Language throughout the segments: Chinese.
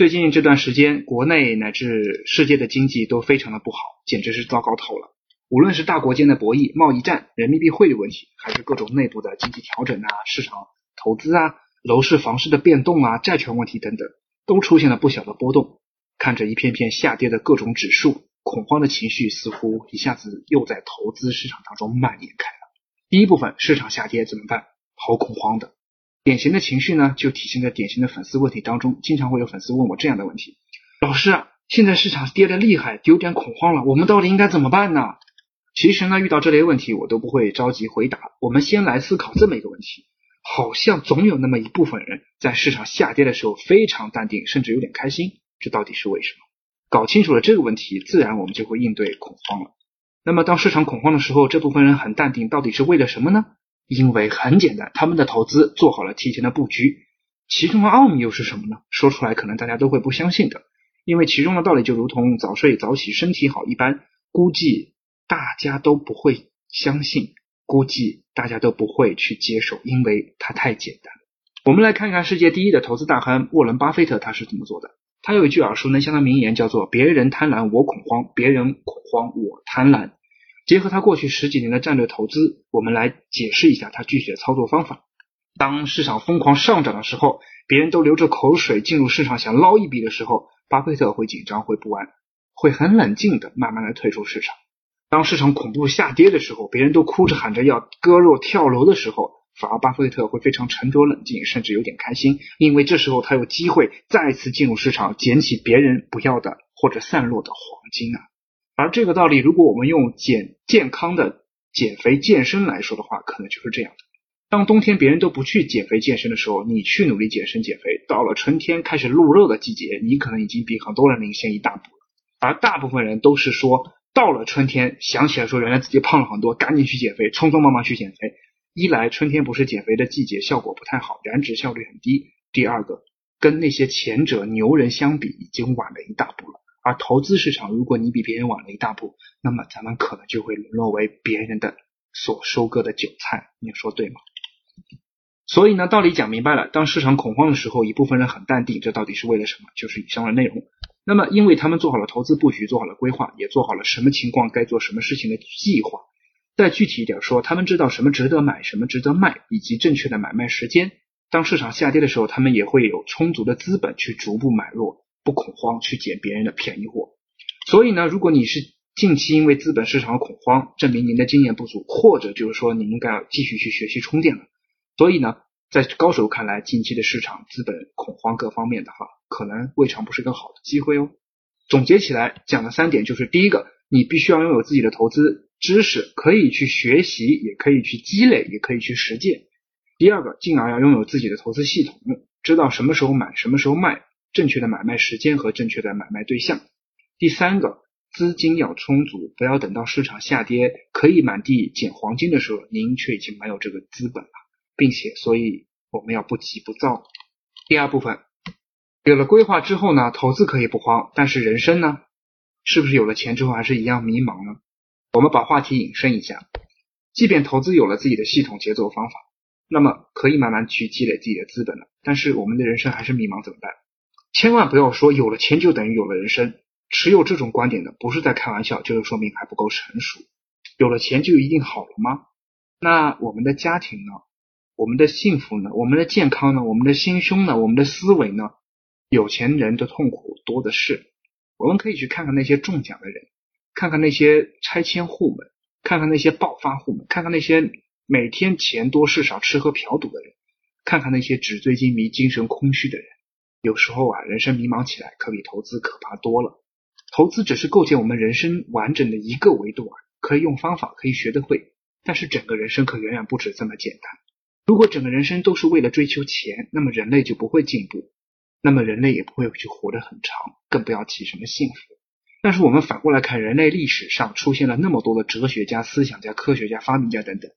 最近这段时间，国内乃至世界的经济都非常的不好，简直是糟糕透了。无论是大国间的博弈、贸易战、人民币汇率问题，还是各种内部的经济调整啊、市场投资啊、楼市、房市的变动啊、债权问题等等，都出现了不小的波动。看着一片片下跌的各种指数，恐慌的情绪似乎一下子又在投资市场当中蔓延开了。第一部分，市场下跌怎么办？好恐慌的。典型的情绪呢，就体现在典型的粉丝问题当中。经常会有粉丝问我这样的问题：老师，现在市场跌得厉害，有点恐慌了，我们到底应该怎么办呢？其实呢，遇到这类问题，我都不会着急回答。我们先来思考这么一个问题：好像总有那么一部分人在市场下跌的时候非常淡定，甚至有点开心，这到底是为什么？搞清楚了这个问题，自然我们就会应对恐慌了。那么，当市场恐慌的时候，这部分人很淡定，到底是为了什么呢？因为很简单，他们的投资做好了提前的布局，其中的奥秘又是什么呢？说出来可能大家都会不相信的，因为其中的道理就如同早睡早起身体好一般，估计大家都不会相信，估计大家都不会去接受，因为它太简单。我们来看看世界第一的投资大亨沃伦巴菲特他是怎么做的。他有一句耳熟能详的名言，叫做“别人贪婪我恐慌，别人恐慌我贪婪”。结合他过去十几年的战略投资，我们来解释一下他具体的操作方法。当市场疯狂上涨的时候，别人都流着口水进入市场想捞一笔的时候，巴菲特会紧张会不安，会很冷静的慢慢的退出市场。当市场恐怖下跌的时候，别人都哭着喊着要割肉跳楼的时候，反而巴菲特会非常沉着冷静，甚至有点开心，因为这时候他有机会再次进入市场捡起别人不要的或者散落的黄金啊。而这个道理，如果我们用减健康的减肥健身来说的话，可能就是这样的：当冬天别人都不去减肥健身的时候，你去努力健身减肥；到了春天开始露肉的季节，你可能已经比很多人领先一大步了。而大部分人都是说，到了春天想起来说原来自己胖了很多，赶紧去减肥，匆匆忙忙去减肥。一来春天不是减肥的季节，效果不太好，燃脂效率很低；第二个，跟那些前者牛人相比，已经晚了一大步了。而投资市场，如果你比别人晚了一大步，那么咱们可能就会沦落为别人的所收割的韭菜。你说对吗？所以呢，道理讲明白了。当市场恐慌的时候，一部分人很淡定，这到底是为了什么？就是以上的内容。那么，因为他们做好了投资布局，做好了规划，也做好了什么情况该做什么事情的计划。再具体一点说，他们知道什么值得买，什么值得卖，以及正确的买卖时间。当市场下跌的时候，他们也会有充足的资本去逐步买入。不恐慌去捡别人的便宜货，所以呢，如果你是近期因为资本市场恐慌，证明您的经验不足，或者就是说你应该要继续去学习充电了。所以呢，在高手看来，近期的市场资本恐慌各方面的话，可能未尝不是个好的机会哦。总结起来讲了三点，就是第一个，你必须要拥有自己的投资知识，可以去学习，也可以去积累，也可以去实践。第二个，进而要拥有自己的投资系统，知道什么时候买，什么时候卖。正确的买卖时间和正确的买卖对象。第三个，资金要充足，不要等到市场下跌可以满地捡黄金的时候，您却已经没有这个资本了，并且，所以我们要不急不躁。第二部分，有了规划之后呢，投资可以不慌，但是人生呢，是不是有了钱之后还是一样迷茫呢？我们把话题引申一下，即便投资有了自己的系统节奏方法，那么可以慢慢去积累自己的资本了，但是我们的人生还是迷茫，怎么办？千万不要说有了钱就等于有了人生，持有这种观点的不是在开玩笑，就是说明还不够成熟。有了钱就一定好了吗？那我们的家庭呢？我们的幸福呢？我们的健康呢？我们的心胸呢？我们的思维呢？有钱人的痛苦多的是。我们可以去看看那些中奖的人，看看那些拆迁户们，看看那些暴发户们，看看那些每天钱多事少、吃喝嫖赌的人，看看那些纸醉金迷、精神空虚的人。有时候啊，人生迷茫起来，可比投资可怕多了。投资只是构建我们人生完整的一个维度啊，可以用方法，可以学得会。但是整个人生可远远不止这么简单。如果整个人生都是为了追求钱，那么人类就不会进步，那么人类也不会去活得很长，更不要提什么幸福。但是我们反过来看，人类历史上出现了那么多的哲学家、思想家、科学家、发明家等等，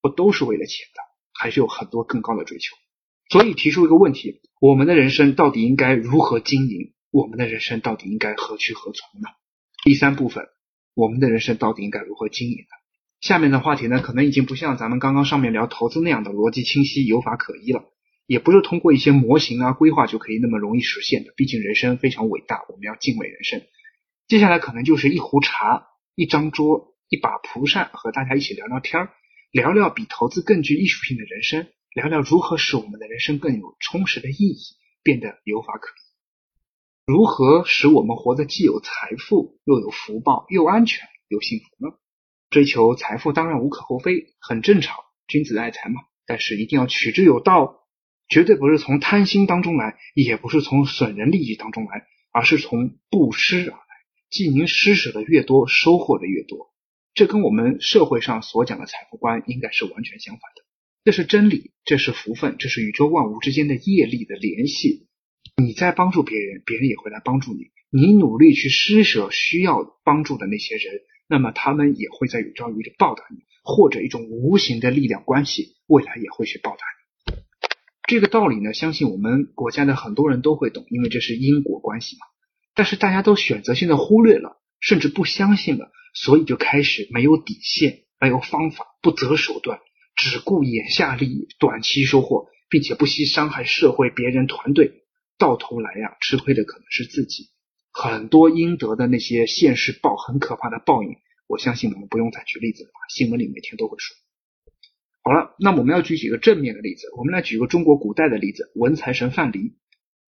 不都是为了钱的？还是有很多更高的追求。所以提出一个问题：我们的人生到底应该如何经营？我们的人生到底应该何去何从呢？第三部分，我们的人生到底应该如何经营呢？下面的话题呢，可能已经不像咱们刚刚上面聊投资那样的逻辑清晰、有法可依了，也不是通过一些模型啊、规划就可以那么容易实现的。毕竟人生非常伟大，我们要敬畏人生。接下来可能就是一壶茶、一张桌、一把蒲扇，和大家一起聊聊天儿，聊聊比投资更具艺术性的人生，聊聊如何使我们的人生更有充实的意义，变得有法可依。如何使我们活得既有财富，又有福报，又安全又幸福呢？追求财富当然无可厚非，很正常，君子爱财嘛。但是一定要取之有道，绝对不是从贪心当中来，也不是从损人利益当中来，而是从布施而来。即您施舍的越多，收获的越多。这跟我们社会上所讲的财富观应该是完全相反的。这是真理，这是福分，这是宇宙万物之间的业力的联系。你在帮助别人，别人也会来帮助你。你努力去施舍需要帮助的那些人，那么他们也会在有朝一日报答你，或者一种无形的力量关系，未来也会去报答你。这个道理呢，相信我们国家的很多人都会懂，因为这是因果关系嘛。但是大家都选择性的忽略了，甚至不相信了，所以就开始没有底线，没有方法，不择手段，只顾眼下利益、短期收获，并且不惜伤害社会、别人、团队。到头来呀，吃亏的可能是自己。很多应得的那些现世报很可怕的报应，我相信我们不用再举例子了吧？新闻里每天都会说。好了，那我们要举几个正面的例子。我们来举个中国古代的例子，文财神范蠡，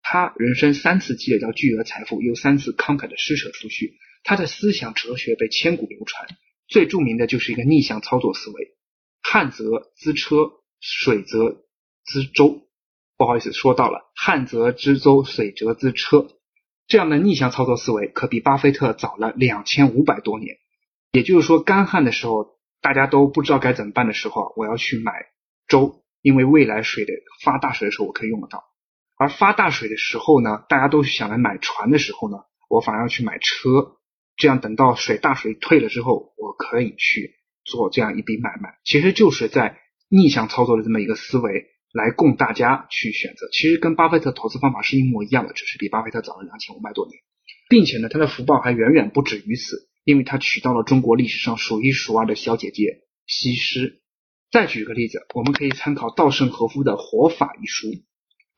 他人生三次积累到巨额财富，又三次慷慨的施舍出去，他的思想哲学被千古流传。最著名的就是一个逆向操作思维：旱则资车，水则资舟。不好意思，说到了旱则资舟，水则资车，这样的逆向操作思维可比巴菲特早了两千五百多年。也就是说，干旱的时候，大家都不知道该怎么办的时候，我要去买舟，因为未来水的发大水的时候我可以用得到。而发大水的时候呢，大家都想来买船的时候呢，我反而要去买车，这样等到水大水退了之后，我可以去做这样一笔买卖。其实就是在逆向操作的这么一个思维。来供大家去选择，其实跟巴菲特投资方法是一模一样的，只是比巴菲特早了两千五百多年，并且呢，他的福报还远远不止于此，因为他娶到了中国历史上数一数二的小姐姐西施。再举个例子，我们可以参考稻盛和夫的《活法》一书，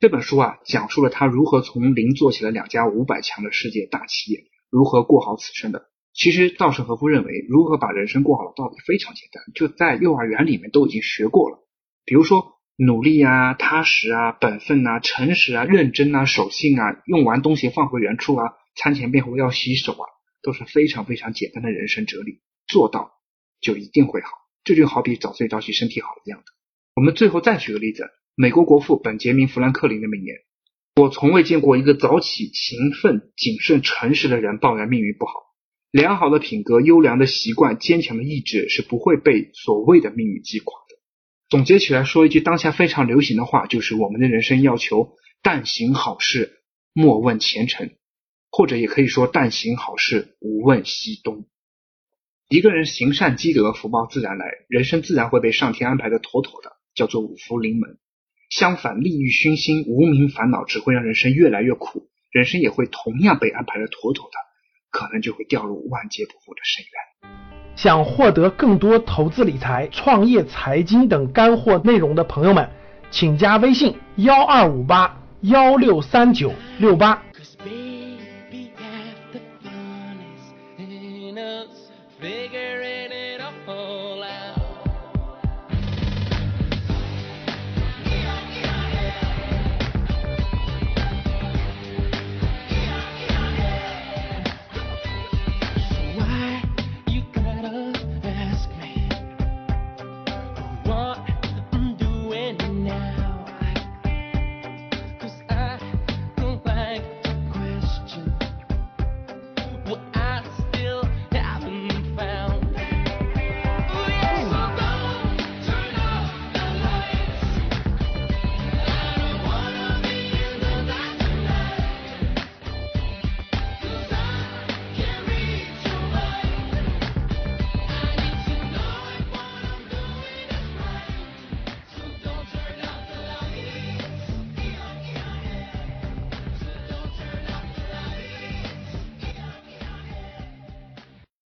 这本书啊，讲述了他如何从零做起了两家五百强的世界大企业，如何过好此生的。其实稻盛和夫认为，如何把人生过好的道理非常简单，就在幼儿园里面都已经学过了，比如说。努力啊，踏实啊，本分啊，诚实啊，认真啊，守信啊，用完东西放回原处啊，餐前便后要洗手啊，都是非常非常简单的人生哲理，做到就一定会好。这就好比早睡早起身体好一样的。我们最后再举个例子，美国国父本杰明·富兰克林的名言：“我从未见过一个早起、勤奋、谨慎、诚实的人抱怨命运不好。良好的品格、优良的习惯、坚强的意志是不会被所谓的命运击垮的。”总结起来说一句当下非常流行的话，就是我们的人生要求但行好事，莫问前程，或者也可以说但行好事，无问西东。一个人行善积德，福报自然来，人生自然会被上天安排的妥妥的，叫做五福临门。相反，利欲熏心、无名烦恼，只会让人生越来越苦，人生也会同样被安排的妥妥的，可能就会掉入万劫不复的深渊。想获得更多投资理财、创业财经等干货内容的朋友们，请加微信幺二五八幺六三九六八。